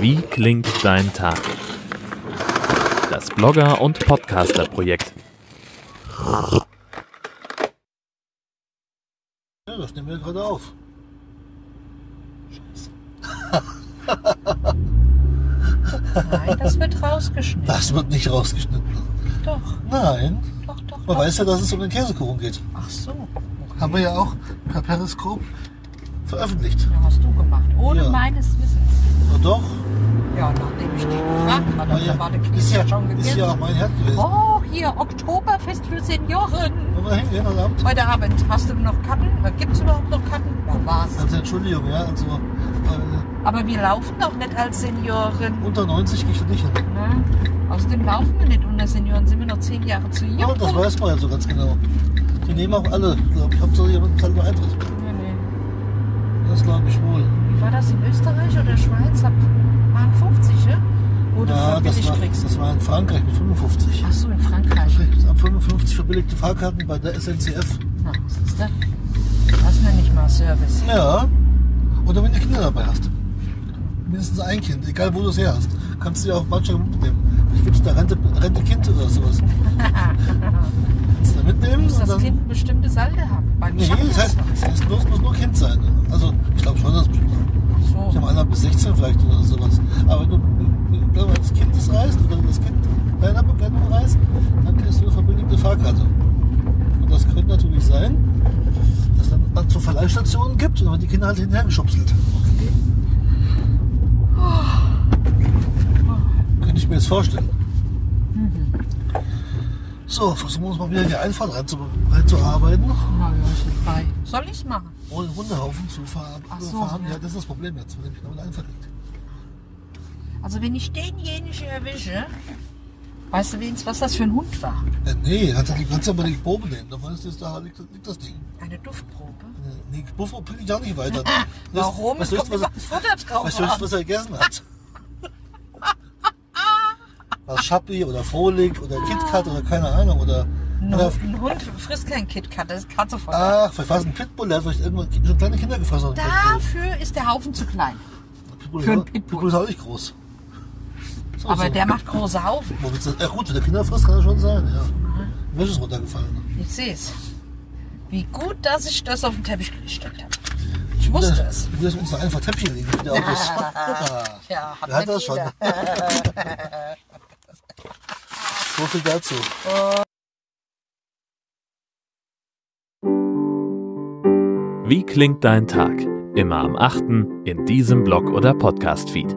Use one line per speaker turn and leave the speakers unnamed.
Wie klingt dein Tag? Das Blogger- und Podcaster-Projekt.
Ja, das nehmen wir gerade auf.
Nein, das wird rausgeschnitten.
Das wird nicht rausgeschnitten.
Doch,
Nein,
doch, doch.
man
doch.
weiß ja, dass es um den Käsekuchen geht.
Ach so.
Haben wir ja auch per Periskop veröffentlicht.
Ja, hast du gemacht. Ohne
Ja.
meines Wissens.
Na doch,
Ja, nachdem ich dich gefragt hatte,
war
da war der
ja,
Käse
ist, ja,
schon
ist
gegessen.
ja auch mein Herd gewesen.
Oh, hier, Oktoberfest für Senioren.
Abend?
Heute Abend. Hast du noch Karten? Gibt es überhaupt noch Karten? Ja, war's.
Also Entschuldigung, ja, also äh,
Aber wir laufen doch nicht als Senioren.
unter 90 gehe ich nicht hin.
Ne? Außerdem laufen wir nicht unter Senioren. Sind wir noch zehn Jahre zu jung?
Ja, das weiß man ja so ganz genau. Die nehmen auch alle, glaube ich. Hauptsache jemand zahlt nur Eintritt.
Nee, nee.
Das glaube ich wohl.
Wie war das in Österreich oder Schweiz? Ab waren 50, ja? Du
Ja, das
verbilligt
war,
kriegst.
das war in Frankreich mit 55.
Ach so, in Frankreich.
Ab 55 verbilligte Fahrkarten bei der SNCF.
Na, was ist das? Das nenne ich mal Service.
Ja. Oder wenn du Kinder dabei hast. Mindestens ein Kind, egal wo du es her hast. Kannst du ja auch manchmal mitnehmen. Vielleicht gibt es da Rente, Rente Kind oder sowas. Kannst du da mitnehmen?
Muss das
dann-
Kind ein bestimmtes Alter haben? Beim
Nee, das heißt, das heißt bloß, muss nur Kind sein. Also, ich glaube schon, dass es bestimmt Ich
so.
habe einer bis 16 vielleicht oder sowas. Aber wenn du wenn du das Kind das reist oder wenn das Kind deiner Begleitung reist, dann kriegst du eine verbilligte Fahrkarte. Und das könnte natürlich sein, dass dann man zu Verleihstationen gibt und dann die Kinder halt hinterher geschubselt. Könnte ich mir jetzt vorstellen. So, versuchen wir uns mal wieder in die Einfahrt reinzu, reinzuarbeiten.
Nicht frei. Soll ich machen?
Ohne Hundehaufen zu fahren.
So, ja.
Ja, das ist das Problem jetzt, wenn der Einfahrt liegt.
Also wenn ich denjenigen erwische, weißt du wenigstens, was das für ein Hund war?
Ja, nee, hat er die ganze Zeit mal die Probe nehmen. Da weißt du, da liegt, liegt das Ding.
Eine Duftprobe.
Nee, Buffer bringe ich auch nicht weiter.
Warum?
Du, was, was,
immer das Futter drauf
weißt du,
an.
was er gegessen hat? Was Schappi oder Frohlig oder KitKat oder keine Ahnung. Oder,
Ein,
oder
ein Hund frisst kein KitKat, das ist Katze voll.
Ach, vielleicht war es ein Pitbull, der hat vielleicht irgendwann schon kleine Kinder gefressen. hat.
Dafür ist der Haufen zu klein.
Pitbull,
für
ist
Pitbull.
Pitbull ist auch nicht groß. So,
Aber
so.
der macht große Haufen.
Wo willst du- Ja gut, wenn der Kinder frisst, kann er schon sein, ja. Wäsche ist runtergefallen.
Ich sehe es. Wie gut, dass ich das auf den Teppich gestellt habe. Ich wusste es.
Du wirst uns da einfach Teppich liegen mit den Autos.
Ja, hat
hat das schon? so viel dazu.
Wie klingt dein Tag? Immer am 8. in diesem Blog oder Podcast-Feed.